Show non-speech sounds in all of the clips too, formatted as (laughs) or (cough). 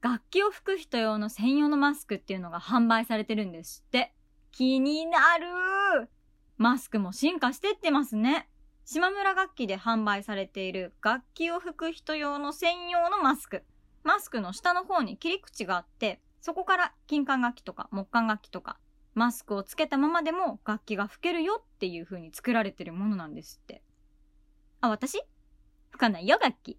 楽器を吹く人用の専用のマスクっていうのが販売されてるんですって。気になるマスクも進化してってますね。島村楽器で販売されている楽器を吹く人用の専用のマスク。マスクの下の方に切り口があって、そこから金管楽器とか木管楽器とか、マスクをつけたままでも楽器が吹けるよっていう風に作られてるものなんですって。あ、私？吹かないよ、楽器。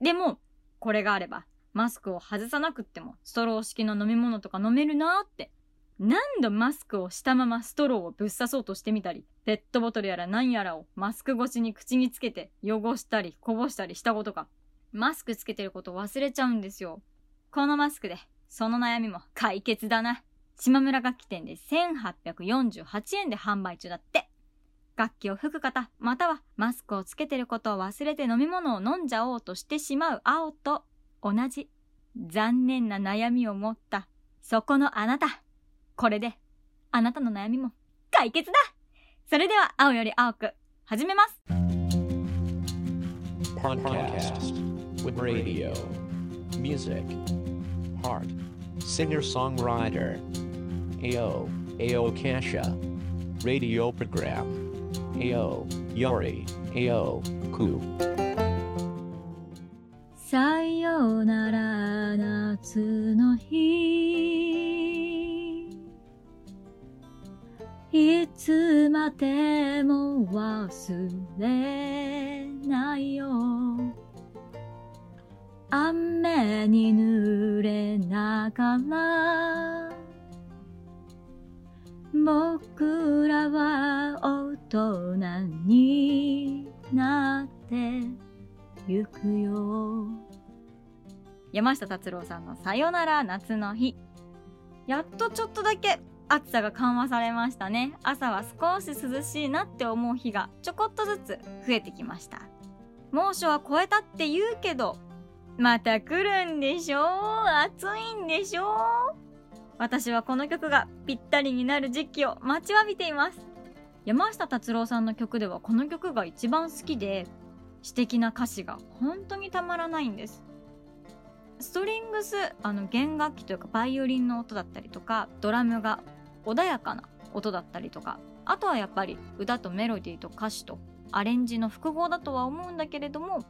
でも、これがあれば、マスクを外さなくっても、ストロー式の飲み物とか飲めるなって。何度マスクをしたままストローをぶっ刺そうとしてみたり、ペットボトルやら何やらをマスク越しに口につけて汚したりこぼしたりしたことか。マスクつけてること忘れちゃうんですよ。このマスクで、その悩みも解決だな。島村楽器店で1848円で販売中だって。楽器を吹く方、またはマスクをつけてることを忘れて飲み物を飲んじゃおうとしてしまう青と同じ残念な悩みを持ったそこのあなた。これであなたの悩みも解決だそれでは青より青く始めます Podcast with radio, music, heart, singer-songwriter, AO, AO Kasha, radio program, AO, Yori, AO, Ku. さようなら夏の日。いつまでも忘れないよ。雨に濡れながら。僕らは大人になってゆくよ。山下達郎さんのさよなら夏の日。やっとちょっとだけ暑さが緩和されましたね。朝は少し涼しいなって思う日がちょこっとずつ増えてきました。猛暑は超えたって言うけどまた来るんでしょ暑いんでしょ私はこの曲がぴったりになる時期を待ちわびています。山下達郎さんの曲ではこの曲が一番好きで詩的な歌詞が本当にたまらないんです。ストリングスあの弦楽器というかバイオリンの音だったりとかドラムが穏やかな音だったりとかあとはやっぱり歌とメロディーと歌詞とアレンジの複合だとは思うんだけれども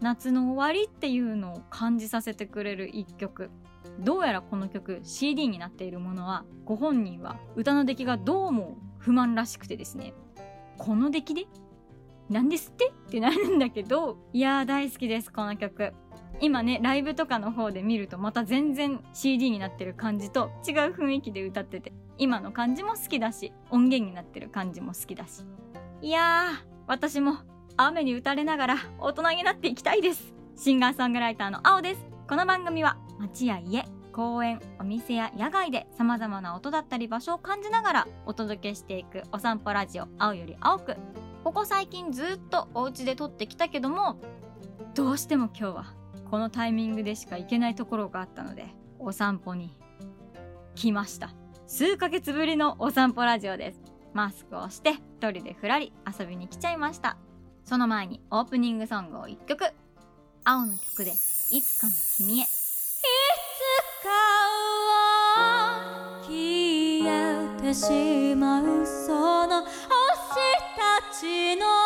夏の終わりっていうのを感じさせてくれる一曲。どうやらこの曲 CD になっているものはご本人は歌の出来がどうも不満らしくてですねこの出来で？なんですって？ってなるんだけどいやー大好きですこの曲。今ねライブとかの方で見るとまた全然 CD になってる感じと違う雰囲気で歌ってて今の感じも好きだし音源になってる感じも好きだし。いやー私も雨に打たれながら大人になっていきたいです。シンガーソングライターの青です。この番組は街や家公園お店や野外で様々な音だったり場所を感じながらお届けしていくお散歩ラジオ青より青く。ここ最近ずっとお家で撮ってきたけどもどうしても今日はこのタイミングでしか行けないところがあったのでお散歩に来ました数ヶ月ぶりのお散歩ラジオですマスクをして一人でふらり遊びに来ちゃいましたその前にオープニングソングを1曲。青の曲で、いつかの君へ。いつかは消えてしまうその星たちの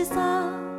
話さ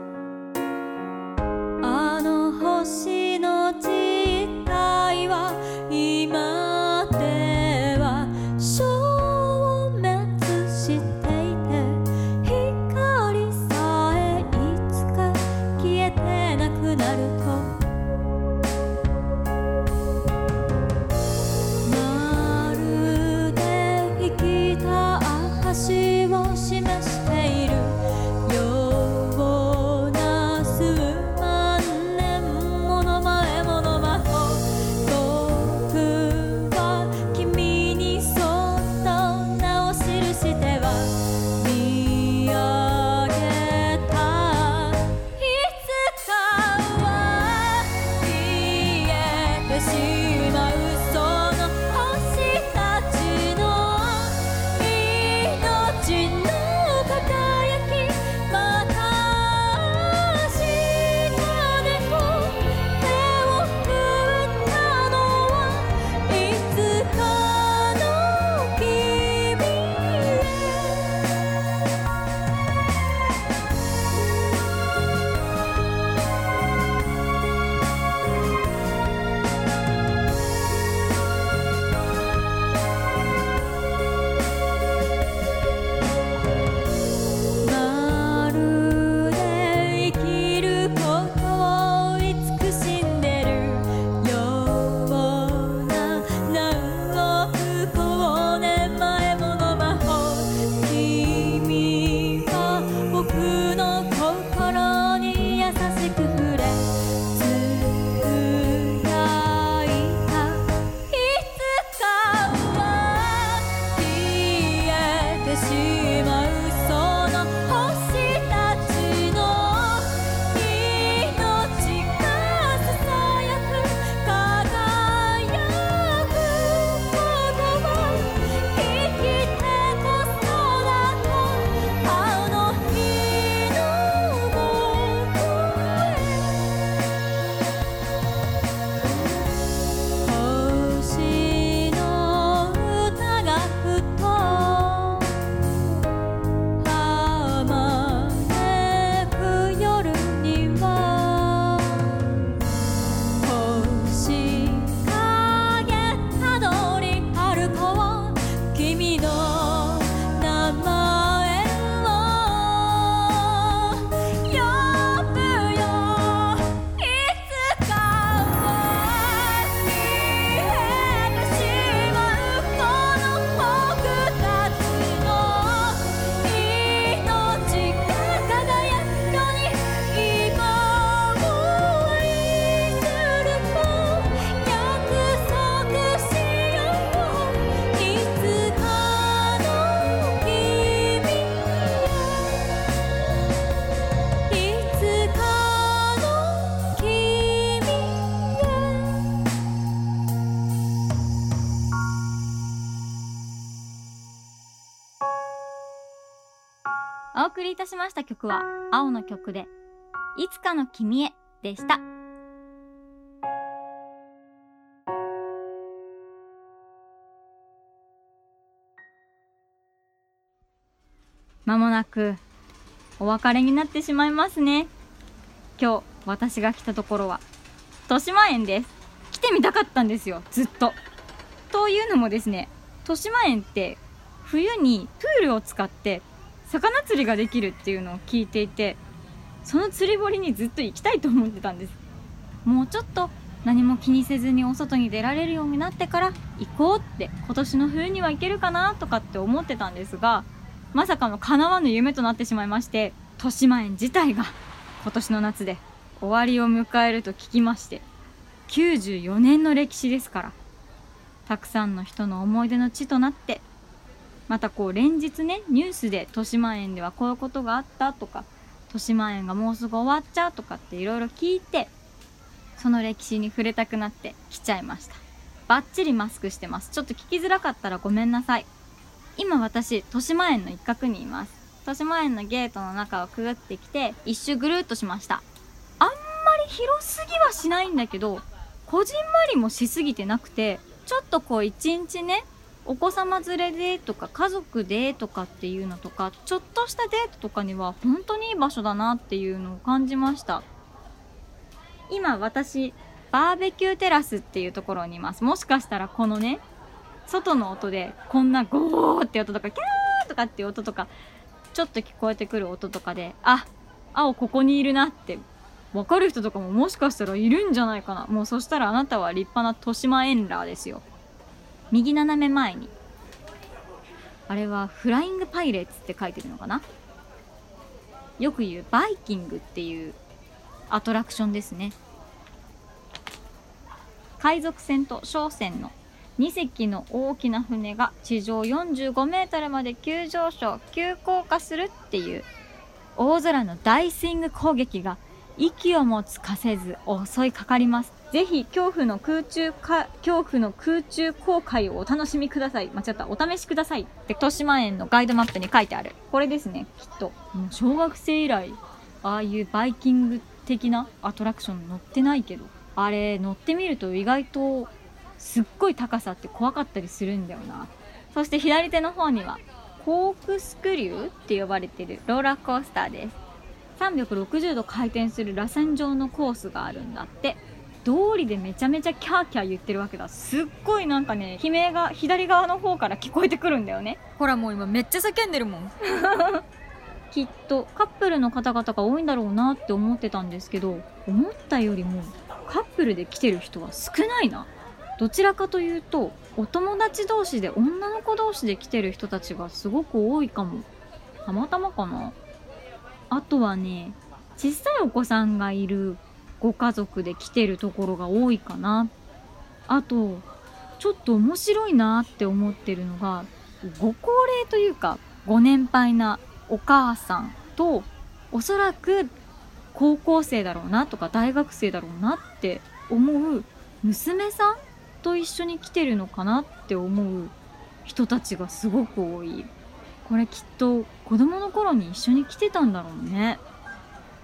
たしました曲は、青の曲で、いつかの君へでした。まもなくお別れになってしまいますね。今日私が来たところは豊島園です。来てみたかったんですよ、ずっと。というのもですね、豊島園って冬にプールを使って魚釣りができるっていうのを聞いていて、その釣り堀にずっと行きたいと思ってたんです。もうちょっと何も気にせずにお外に出られるようになってから行こうって今年の冬には行けるかなとかって思ってたんですがまさかの叶わぬ夢となってしまいまして豊島園自体が今年の夏で終わりを迎えると聞きまして94年の歴史ですからたくさんの人の思い出の地となってまたこう連日ねニュースで豊島園ではこういうことがあったとか豊島園がもうすぐ終わっちゃうとかっていろいろ聞いてその歴史に触れたくなって来ちゃいました。バッチリマスクしてます。ちょっと聞きづらかったらごめんなさい。今私豊島園の一角にいます。豊島園のゲートの中をくぐってきて一周ぐるっとしました。あんまり広すぎはしないんだけどこじんまりもしすぎてなくてちょっとこう一日ねお子様連れでとか家族でとかっていうのとかちょっとしたデートとかには本当にいい場所だなっていうのを感じました。今私バーベキューテラスっていうところにいますもしかしたらこのね外の音でこんなゴーって音とかキャーとかっていう音とかちょっと聞こえてくる音とかであ青ここにいるなって分かる人とかももしかしたらいるんじゃないかな。もうそしたらあなたは立派な豊島エンラーですよ。右斜め前に。あれはフライングパイレーツって書いてるのかな？よく言うバイキングっていうアトラクションですね。海賊船と商船の2隻の大きな船が地上45メートルまで急上昇急降下するっていう大空の大スイング攻撃が息をもつかせず襲いかかります。ぜひ恐怖の空中か恐怖の空中航海をお楽しみください。間違ったお試しください。って豊島園のガイドマップに書いてある。これですねきっと。もう小学生以来ああいうバイキング的なアトラクション乗ってないけどあれ乗ってみると意外とすっごい高さって怖かったりするんだよな。そして左手の方にはコークスクリューって呼ばれてるローラーコースターです。360度回転する螺旋状のコースがあるんだって。通りでめちゃめちゃキャーキャー言ってるわけだ。すっごいなんかね悲鳴が左側の方から聞こえてくるんだよね。ほらもう今めっちゃ叫んでるもん。(laughs) きっとカップルの方々が多いんだろうなって思ってたんですけど思ったよりもカップルで来てる人は少ないな。どちらかというとお友達同士で女の子同士で来てる人たちがすごく多いかも。たまたまかな。あとはね小さいお子さんがいるご家族で来てるところが多いかな。あとちょっと面白いなって思ってるのがご高齢というかご年配なお母さんとおそらく高校生だろうなとか大学生だろうなって思う娘さんと一緒に来てるのかなって思う人たちがすごく多い。これきっと子供の頃に一緒に来てたんだろうね。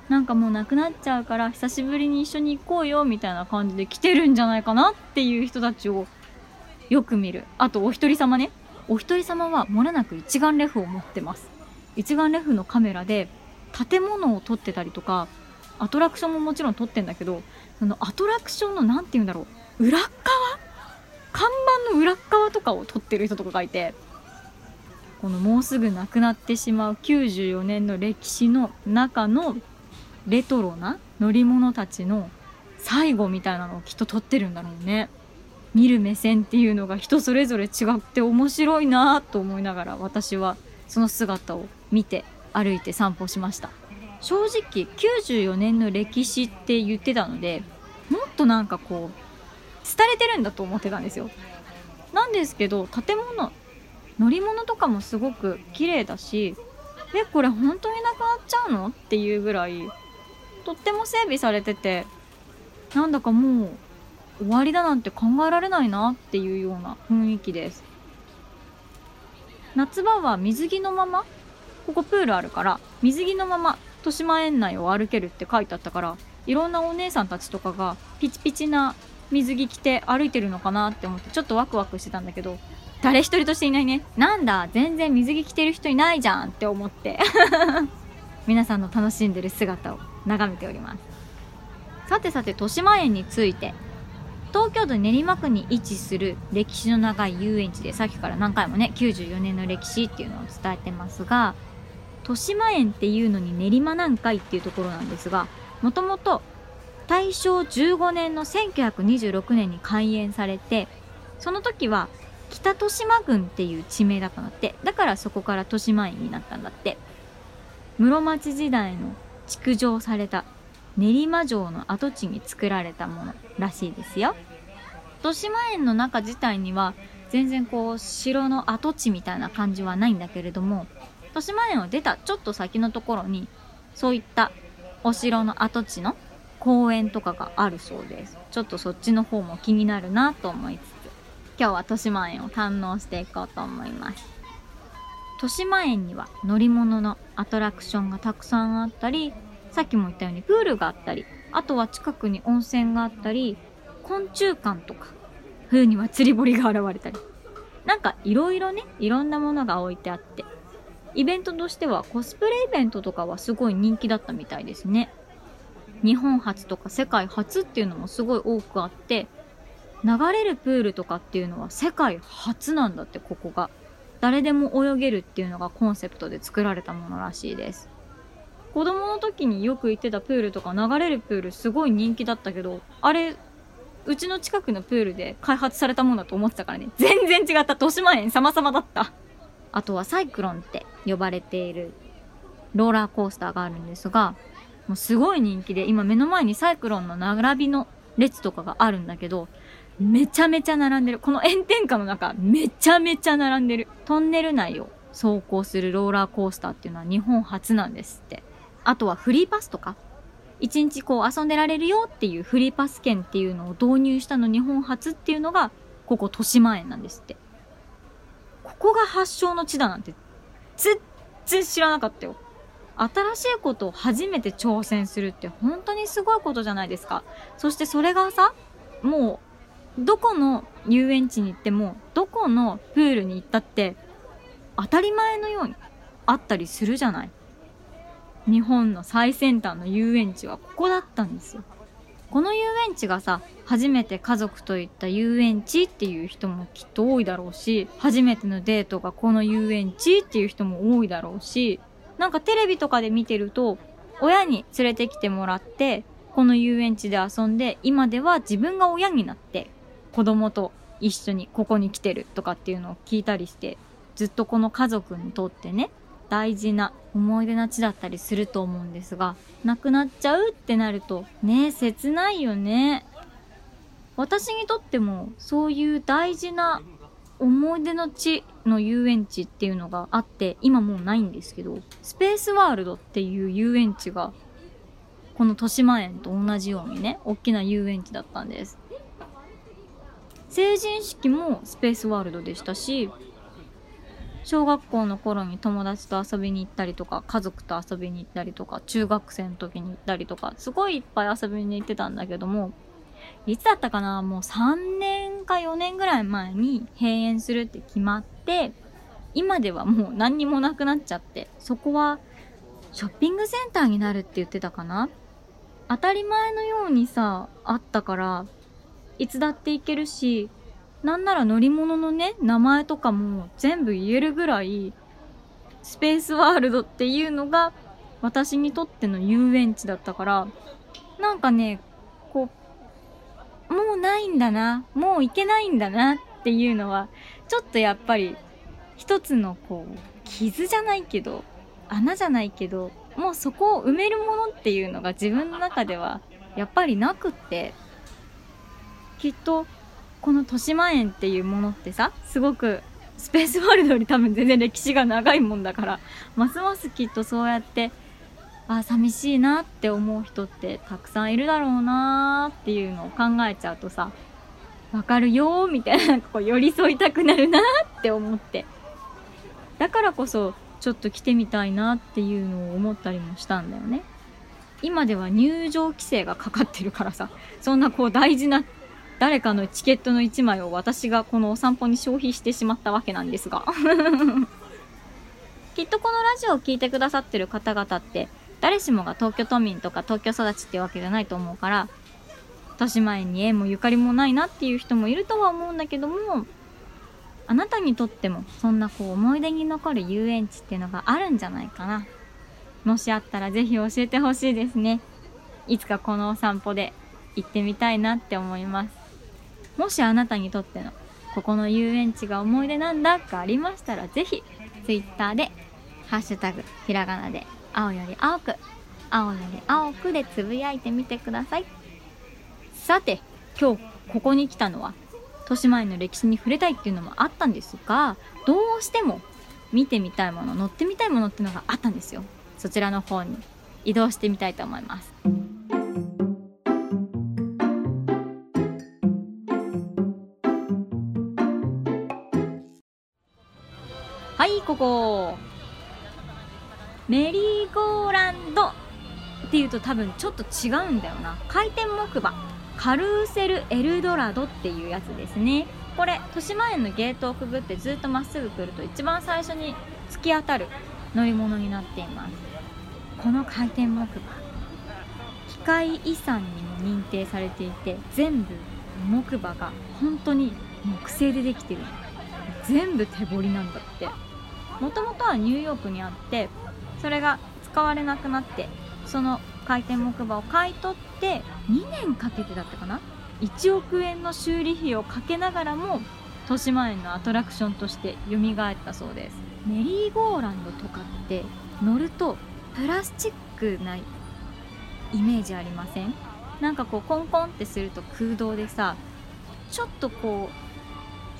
なんかもうなくなっちゃうから久しぶりに一緒に行こうよみたいな感じで来てるんじゃないかなっていう人たちをよく見る。あとお一人様ね。お一人様はもれなく一眼レフを持ってます。一眼レフのカメラで建物を撮ってたりとかアトラクションももちろん撮ってんだけどそのアトラクションの何て言うんだろう。裏側？看板の裏側とかを撮ってる人とかがいてこのもうすぐなくなってしまう94年の歴史の中のレトロな乗り物たちの最後みたいなのをきっと撮ってるんだろうね。見る目線っていうのが人それぞれ違って面白いなと思いながら私はその姿を見て歩いて散歩しました。正直94年の歴史って言ってたのでもっとなんかこう廃れてるんだと思ってたんですよ。なんですけど建物乗り物とかもすごく綺麗だしえこれ本当になくなっちゃうの？っていうぐらいとっても整備されててなんだかもう終わりだなんて考えられないなっていうような雰囲気です。夏場は水着のままここプールあるから水着のまま豊島園内を歩けるって書いてあったからいろんなお姉さんたちとかがピチピチな水着着て歩いてるのかなって思ってちょっとワクワクしてたんだけど誰一人としていないね。なんだ全然水着着てる人いないじゃんって思って。(laughs) 皆さんの楽しんでる姿を。眺めております。さてさて豊島園について。東京都練馬区に位置する歴史の長い遊園地でさっきから何回もね94年の歴史っていうのを伝えてますが豊島園っていうのに練馬なんかいっていうところなんですがもともと大正15年の1926年に開園されてその時は北豊島郡っていう地名だったんだって。だからそこから豊島園になったんだって。室町時代の築城された練馬城の跡地に作られたものらしいですよ。豊島園の中自体には全然こう城の跡地みたいな感じはないんだけれども豊島園を出たちょっと先のところにそういったお城の跡地の公園とかがあるそうです。ちょっとそっちの方も気になるなと思いつつ今日は豊島園を堪能していこうと思います。豊島園には乗り物のアトラクションがたくさんあったりさっきも言ったようにプールがあったりあとは近くに温泉があったり昆虫館とか冬には釣り堀が現れたり。なんかいろいろねいろんなものが置いてあってイベントとしてはコスプレイベントとかはすごい人気だったみたいですね。日本初とか世界初っていうのもすごい多くあって流れるプールとかっていうのは世界初なんだってここが。誰でも泳げるっていうのがコンセプトで作られたものらしいです。子供の時によく行ってたプールとか流れるプールすごい人気だったけどあれうちの近くのプールで開発されたものだと思ってたからね。(laughs) 全然違った。豊島園様々だった。あとはサイクロンって呼ばれているローラーコースターがあるんですがもうすごい人気で今目の前にサイクロンの並びの列とかがあるんだけどめちゃめちゃ並んでる。この炎天下の中、めちゃめちゃ並んでる。トンネル内を走行するローラーコースターっていうのは日本初なんですって。あとはフリーパスとか。一日こう遊んでられるよっていうフリーパス券っていうのを導入したの日本初っていうのが、ここ豊島園なんですって。ここが発祥の地だなんて、全然知らなかったよ。新しいことを初めて挑戦するって本当にすごいことじゃないですか。そしてそれがさ、もう、どこの遊園地に行っても、どこのプールに行ったって、当たり前のようにあったりするじゃない？日本の最先端の遊園地はここだったんですよ。この遊園地がさ、初めて家族と行った遊園地っていう人もきっと多いだろうし、初めてのデートがこの遊園地っていう人も多いだろうし、なんかテレビとかで見てると、親に連れてきてもらって、この遊園地で遊んで、今では自分が親になって、子供と一緒にここに来てるとかっていうのを聞いたりして、ずっとこの家族にとってね、大事な思い出な地だったりすると思うんですが、なくなっちゃうってなると、ね切ないよね。私にとっても、そういう大事な思い出の地の遊園地っていうのがあって今もうないんですけどスペースワールドっていう遊園地がこの豊島園と同じようにね大きな遊園地だったんです成人式もスペースワールドでしたし小学校の頃に友達と遊びに行ったりとか家族と遊びに行ったりとか中学生の時に行ったりとかすごいいっぱい遊びに行ってたんだけどもいつだったかな？もう3年か4年ぐらい前に閉園するって決まって、今ではもう何にもなくなっちゃって、そこはショッピングセンターになるって言ってたかな？当たり前のようにさ、あったから、いつだって行けるし、なんなら乗り物のね、名前とかも全部言えるぐらい、スペースワールドっていうのが私にとっての遊園地だったから、なんかね、こう、もうないんだな、もう行けないんだなっていうのは、ちょっとやっぱり、一つのこう、傷じゃないけど、穴じゃないけど、もうそこを埋めるものっていうのが自分の中では、やっぱりなくって、きっと、この豊島園っていうものってさ、すごくスペースワールドより多分全然歴史が長いもんだから、(laughs) ますますきっとそうやってあ寂しいなって思う人ってたくさんいるだろうなっていうのを考えちゃうとさわかるよーみたいなこう寄り添いたくなるなって思って。だからこそちょっと来てみたいなっていうのを思ったりもしたんだよね。今では入場規制がかかってるからさそんなこう大事な誰かのチケットの1枚を私がこのお散歩に消費してしまったわけなんですが。(laughs) きっとこのラジオを聴いてくださってる方々って誰しもが東京都民とか東京育ちってわけじゃないと思うから豊島園に縁もゆかりもないなっていう人もいるとは思うんだけどもあなたにとってもそんなこう思い出に残る遊園地っていうのがあるんじゃないかな。もしあったらぜひ教えてほしいですね。いつかこのお散歩で行ってみたいなって思いますもしあなたにとってのここの遊園地が思い出なんだかありましたらぜひ Twitter で「ハッシュタグひらがなで青より青く青より青く」でつぶやいてみてください。さて今日ここに来たのは豊島園の歴史に触れたいっていうのもあったんですがどうしても見てみたいもの乗ってみたいものっていうのがあったんですよ。そちらの方に移動してみたいと思います。はいここ。メリーゴーランド。っていうと多分ちょっと違うんだよな。回転木馬。カルーセルエルドラドっていうやつですね。これ豊島園のゲートをくぐってずっとまっすぐ来ると一番最初に突き当たる乗り物になっています。この回転木馬。機械遺産にも認定されていて全部木馬が本当に木製でできてる。全部手彫りなんだって。もともとはニューヨークにあってそれが使われなくなってその回転木馬を買い取って2年かけてだったかな？1億円の修理費をかけながらも豊島園のアトラクションとして蘇ったそうです。メリーゴーランドとかって乗るとプラスチックないイメージありません？なんかこうコンコンってすると空洞でさちょっとこ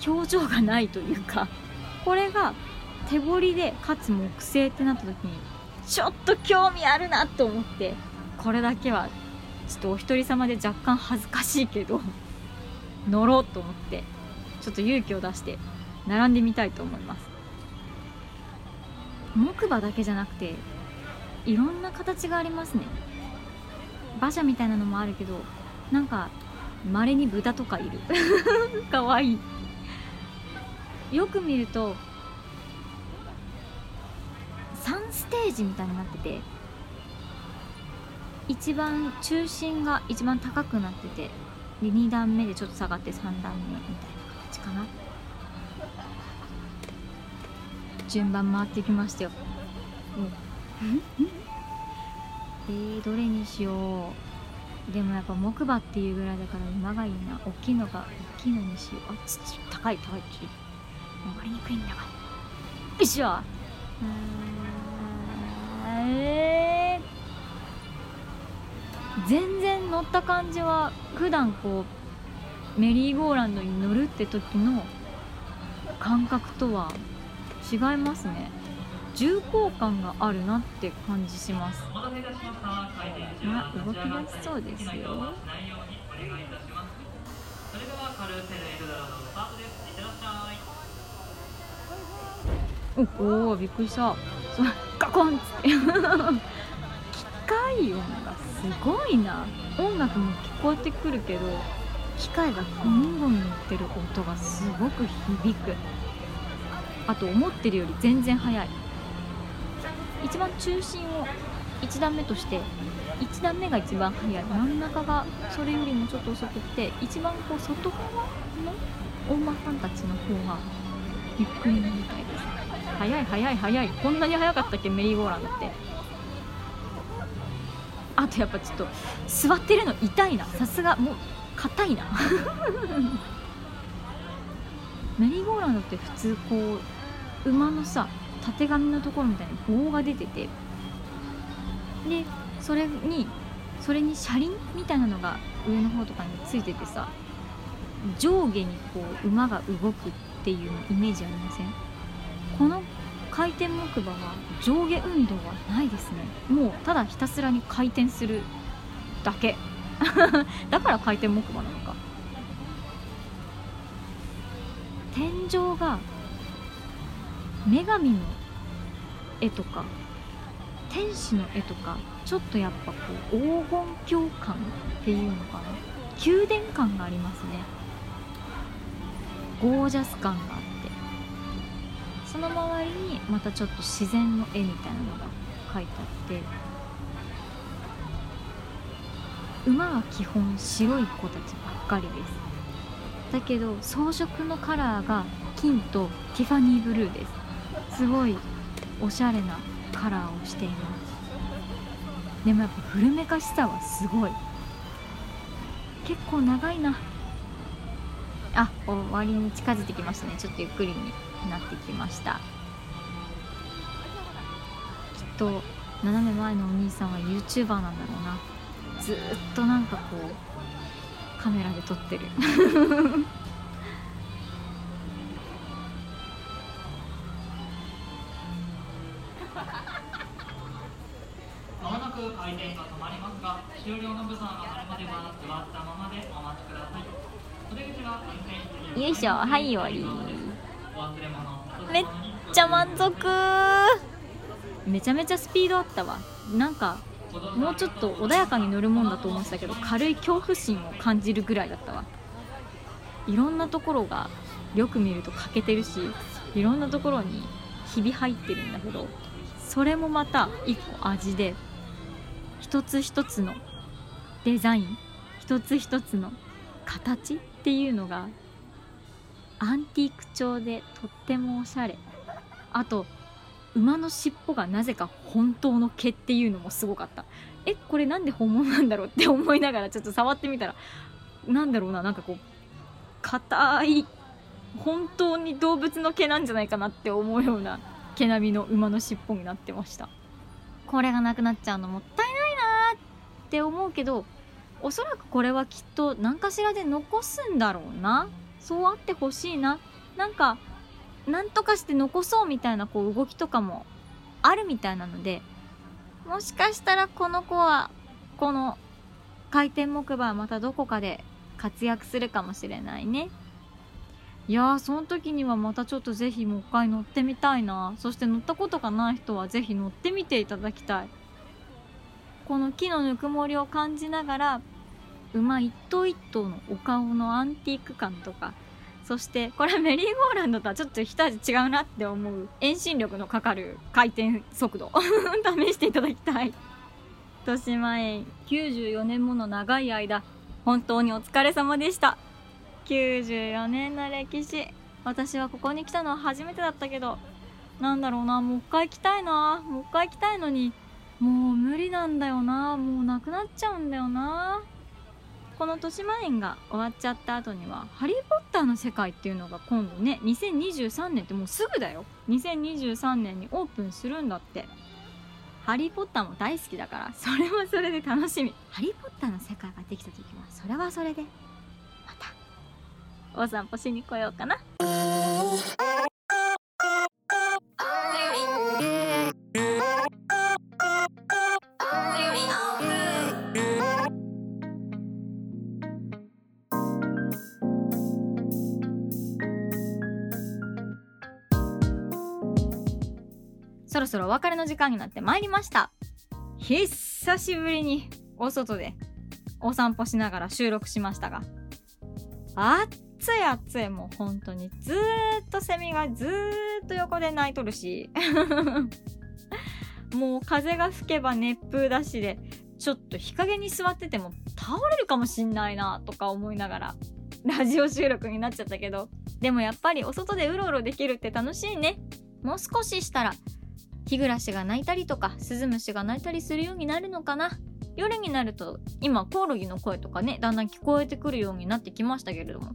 う表情がないというかこれが手彫りでかつ木製ってなった時にちょっと興味あるなと思ってこれだけはちょっとお一人様で若干恥ずかしいけど (laughs) 乗ろうと思ってちょっと勇気を出して並んでみたいと思います。木馬だけじゃなくていろんな形がありますね。馬車みたいなのもあるけどなんか稀に豚とかいる。かわいい。よく見ると3ステージみたいになってて一番中心が一番高くなっててで2段目でちょっと下がって3段目みたいな形かな。順番回ってきましたよ。えー、どれにしよう。でもやっぱ木馬っていうぐらいだから馬がいいな。大きいのが大きいのにしよう。あち高い高い。ち登りにくいんだが。よいしょえー、全然乗った感じは普段こうメリーゴーランドに乗るって時の感覚とは違いますね。重厚感があるなって感じします。あ動き出しそうですよ。それではカルーセルエルドラドスタートです。いってらっしゃいおおびっくりした。そガコンっつって。機械音がすごいな。音楽も聞こえてくるけど機械がゴンゴン言ってる音がすごく響く。あと思ってるより全然速い。一番中心を1段目として1段目が一番速い。真ん中がそれよりもちょっと遅くって一番こう外側のお馬さんたちの方がゆっくりなみたいです。早い早い早い。こんなに早かったっけ？メリーゴーランドって。あとやっぱちょっと座ってるの痛いな。さすがもう硬いな。(laughs) メリーゴーランドって普通こう馬のさたてがみのところみたいに棒が出てて。でそれにそれに車輪みたいなのが上の方とかについててさ上下にこう馬が動くっていうイメージありません？この回転木馬は上下運動はないですね。もうただひたすらに回転するだけ。(laughs) だから回転木馬なのか。天井が女神の絵とか天使の絵とかちょっとやっぱこう黄金鏡感っていうのかな。宮殿感がありますね。ゴージャス感が。あっその周りにまたちょっと自然の絵みたいなのが描いてあって馬は基本白い子たちばっかりですだけど装飾のカラーが金とティファニーブルーです。すごいおしゃれなカラーをしています。でもやっぱ古めかしさはすごい。結構長いな。あ終わりに近づいてきましたね。ちょっとゆっくりに。なってきました。きっと斜め前のお兄さんは YouTuber なんだろうな。ずっとなんかこうカメラで撮ってる。まもなく回転が止まりますが、終了のブザーが鳴るまでは座ったままでお待ちください。お出口は運転席よいしょはい終わりめっちゃ満足。めちゃめちゃスピードあったわ。なんかもうちょっと穏やかに乗るもんだと思ってたけど軽い恐怖心を感じるぐらいだったわ。いろんなところがよく見ると欠けてるしいろんなところにひび入ってるんだけどそれもまた一個味で一つ一つのデザイン一つ一つの形っていうのがアンティーク調でとってもおしゃれ。あと馬の尻尾がなぜか本当の毛っていうのもすごかった。えこれなんで本物なんだろうって思いながらちょっと触ってみたらなんだろうななんかこう硬い本当に動物の毛なんじゃないかなって思うような毛並みの馬の尻尾になってました。これがなくなっちゃうのもったいないなって思うけどおそらくこれはきっと何かしらで残すんだろうな。そうあってほしいな。なんかなんとかして残そうみたいなこう動きとかもあるみたいなのでもしかしたらこの子はこの回転木馬はまたどこかで活躍するかもしれないね。いやーその時にはまたちょっとぜひもう一回乗ってみたいな。そして乗ったことがない人はぜひ乗ってみていただきたい。この木のぬくもりを感じながら馬一頭一頭のお顔のアンティーク感とかそしてこれメリーゴーランドとはちょっと一味違うなって思う。遠心力のかかる回転速度。(laughs) 試していただきたい。豊島園。94年もの長い間本当にお疲れ様でした。94年の歴史。私はここに来たのは初めてだったけどなんだろうな。もう一回来たいな。もう一回来たいのに。もう無理なんだよな。もうなくなっちゃうんだよな。この豊島園が終わっちゃった後には「ハリー・ポッター」の世界っていうのが今度ね2023年ってもうすぐだよ。2023年にオープンするんだって。ハリー・ポッターも大好きだからそれはそれで楽しみ。ハリー・ポッターの世界ができた時はそれはそれでまた。お散歩しに来ようかなろそろお別れの時間になってまいりました。久しぶりにお外でお散歩しながら収録しましたが。暑い暑いもう本当にずーっとセミがずーっと横で鳴いとるし。(laughs) もう風が吹けば熱風だしでちょっと日陰に座ってても倒れるかもしんないなとか思いながらラジオ収録になっちゃったけど。でもやっぱりお外でうろうろできるって楽しいね。もう少ししたら日暮らしが鳴いたりとかスズムシが鳴いたりするようになるのかな？夜になると今コオロギの声とかねだんだん聞こえてくるようになってきましたけれども。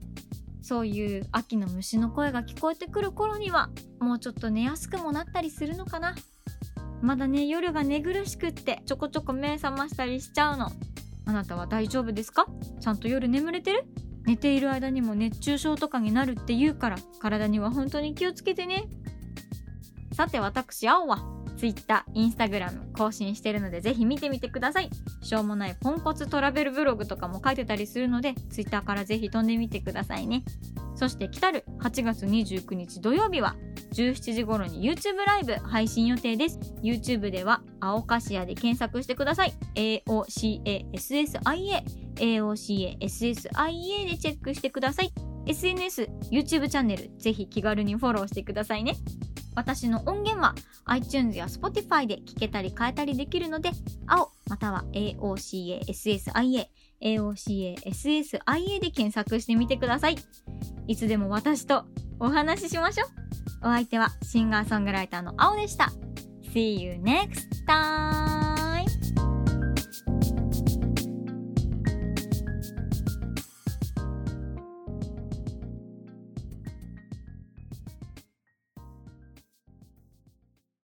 そういう秋の虫の声が聞こえてくる頃にはもうちょっと寝やすくもなったりするのかな？まだね夜が寝苦しくってちょこちょこ目覚ましたりしちゃうの。あなたは大丈夫ですか？ちゃんと夜眠れてる？寝ている間にも熱中症とかになるって言うから体には本当に気をつけてね。さて私青は Twitter、Instagram 更新してるのでぜひ見てみてください。しょうもないポンコツトラベルブログとかも書いてたりするので Twitter からぜひ飛んでみてくださいね。そして来たる8月29日土曜日は17時頃に YouTube ライブ配信予定です。YouTube では青かしやで検索してください。AOCASSIA AOCASSIA でチェックしてください。SNS、YouTube チャンネルぜひ気軽にフォローしてくださいね。私の音源は iTunes や Spotify で聞けたり変えたりできるので青または AOCASSIA AOCASSIA で検索してみてください。いつでも私とお話ししましょう。お相手はシンガーソングライターの青でした。See you next time!